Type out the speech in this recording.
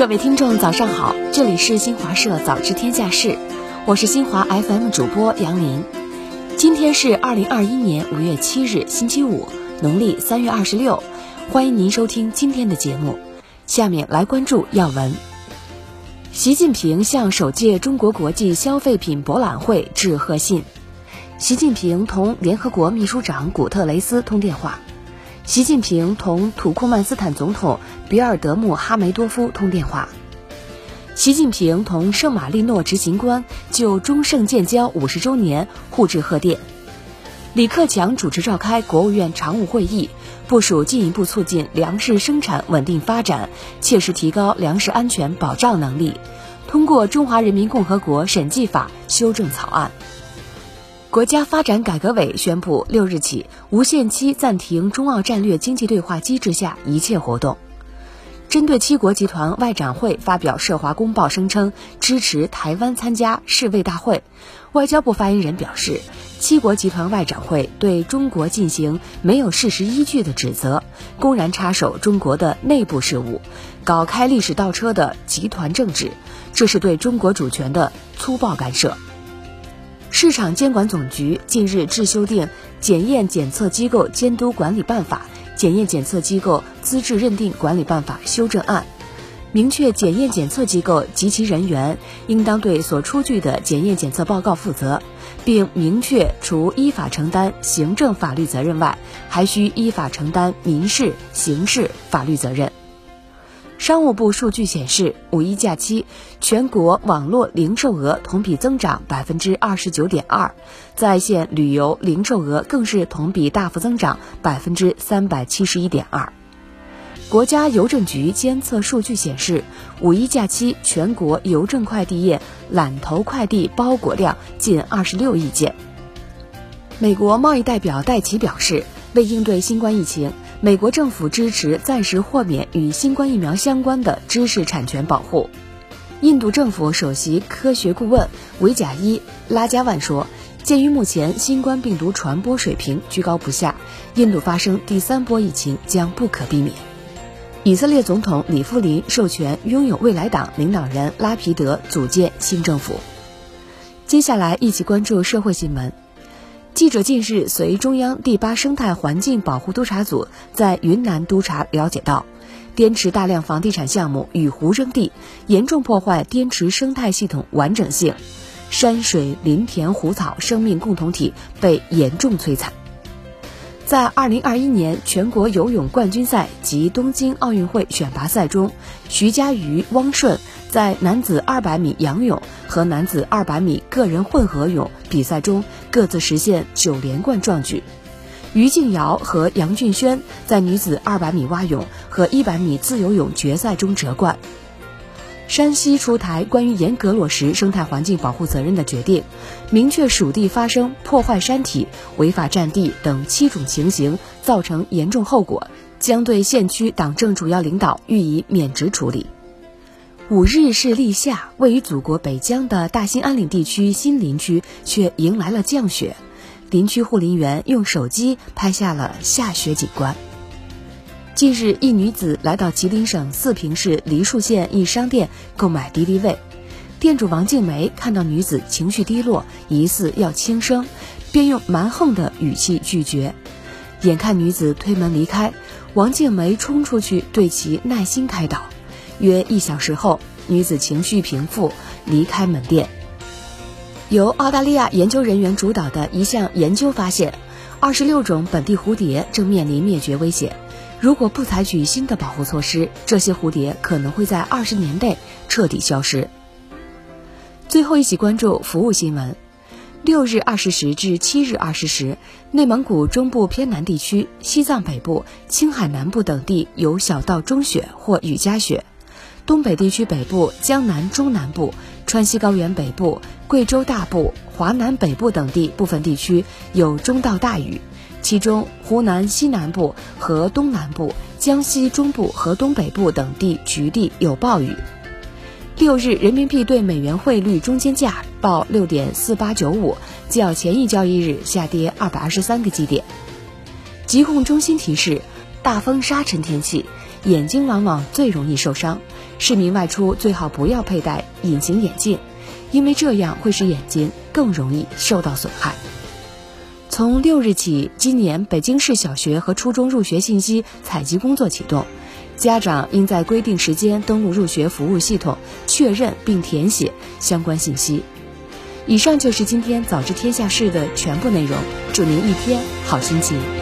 各位听众，早上好，这里是新华社早知天下事，我是新华 FM 主播杨林。今天是二零二一年五月七日，星期五，农历三月二十六。欢迎您收听今天的节目。下面来关注要闻。习近平向首届中国国际消费品博览会致贺信。习近平同联合国秘书长古特雷斯通电话。习近平同土库曼斯坦总统比尔德穆哈梅多夫通电话。习近平同圣马力诺执行官就中圣建交五十周年互致贺电。李克强主持召开国务院常务会议，部署进一步促进粮食生产稳定发展，切实提高粮食安全保障能力，通过《中华人民共和国审计法》修正草案。国家发展改革委宣布，六日起无限期暂停中澳战略经济对话机制下一切活动。针对七国集团外长会发表涉华公报，声称支持台湾参加世卫大会，外交部发言人表示，七国集团外长会对中国进行没有事实依据的指责，公然插手中国的内部事务，搞开历史倒车的集团政治，这是对中国主权的粗暴干涉。市场监管总局近日致修订《检验检测机构监督管理办法》《检验检测机构资质认定管理办法》修正案，明确检验检测机构及其人员应当对所出具的检验检测报告负责，并明确除依法承担行政法律责任外，还需依法承担民事、刑事法律责任。商务部数据显示，五一假期全国网络零售额同比增长百分之二十九点二，在线旅游零售额更是同比大幅增长百分之三百七十一点二。国家邮政局监测数据显示，五一假期全国邮政快递业揽投快递包裹量近二十六亿件。美国贸易代表戴奇表示，为应对新冠疫情。美国政府支持暂时豁免与新冠疫苗相关的知识产权保护。印度政府首席科学顾问维贾伊拉加万说：“鉴于目前新冠病毒传播水平居高不下，印度发生第三波疫情将不可避免。”以色列总统里夫林授权拥有未来党领导人拉皮德组建新政府。接下来一起关注社会新闻。记者近日随中央第八生态环境保护督察组在云南督察了解到，滇池大量房地产项目与湖征地，严重破坏滇池生态系统完整性，山水林田湖草生命共同体被严重摧残。在二零二一年全国游泳冠军赛及东京奥运会选拔赛中，徐嘉余、汪顺在男子二百米仰泳和男子二百米个人混合泳比赛中各自实现九连冠壮举。于静瑶和杨俊轩在女子二百米蛙泳和一百米自由泳决赛中折冠。山西出台关于严格落实生态环境保护责任的决定，明确属地发生破坏山体、违法占地等七种情形，造成严重后果，将对县区党政主要领导予以免职处理。五日是立夏，位于祖国北疆的大兴安岭地区新林区却迎来了降雪，林区护林员用手机拍下了下雪景观。近日，一女子来到吉林省四平市梨树县一商店购买敌敌畏，店主王静梅看到女子情绪低落，疑似要轻生，便用蛮横的语气拒绝。眼看女子推门离开，王静梅冲出去对其耐心开导。约一小时后，女子情绪平复，离开门店。由澳大利亚研究人员主导的一项研究发现，二十六种本地蝴蝶正面临灭绝危险。如果不采取新的保护措施，这些蝴蝶可能会在二十年内彻底消失。最后一起关注服务新闻：六日二十时至七日二十时，内蒙古中部偏南地区、西藏北部、青海南部等地有小到中雪或雨夹雪；东北地区北部、江南中南部、川西高原北部、贵州大部、华南北部等地部分地区有中到大雨。其中，湖南西南部和东南部、江西中部和东北部等地局地有暴雨。六日，人民币对美元汇率中间价报六点四八九五，较前一交易日下跌二百二十三个基点。疾控中心提示：大风沙尘天气，眼睛往往最容易受伤，市民外出最好不要佩戴隐形眼镜，因为这样会使眼睛更容易受到损害。从六日起，今年北京市小学和初中入学信息采集工作启动，家长应在规定时间登录入学服务系统，确认并填写相关信息。以上就是今天早知天下事的全部内容，祝您一天好心情。